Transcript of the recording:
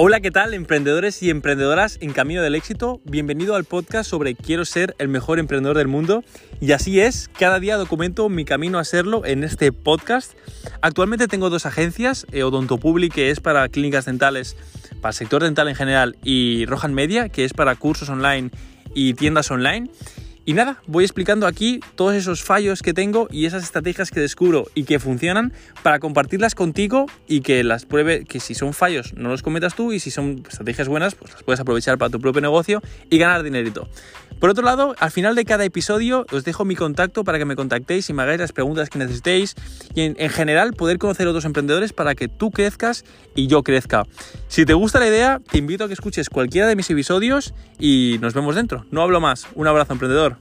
Hola, ¿qué tal, emprendedores y emprendedoras en camino del éxito? Bienvenido al podcast sobre Quiero ser el mejor emprendedor del mundo. Y así es, cada día documento mi camino a serlo en este podcast. Actualmente tengo dos agencias, eh, Odontopublic, que es para clínicas dentales, para el sector dental en general, y Rohan Media, que es para cursos online y tiendas online. Y nada, voy explicando aquí todos esos fallos que tengo y esas estrategias que descubro y que funcionan para compartirlas contigo y que las pruebe, que si son fallos no los cometas tú y si son estrategias buenas, pues las puedes aprovechar para tu propio negocio y ganar dinerito. Por otro lado, al final de cada episodio os dejo mi contacto para que me contactéis y me hagáis las preguntas que necesitéis y en, en general poder conocer a otros emprendedores para que tú crezcas y yo crezca. Si te gusta la idea, te invito a que escuches cualquiera de mis episodios y nos vemos dentro. No hablo más. Un abrazo, emprendedor.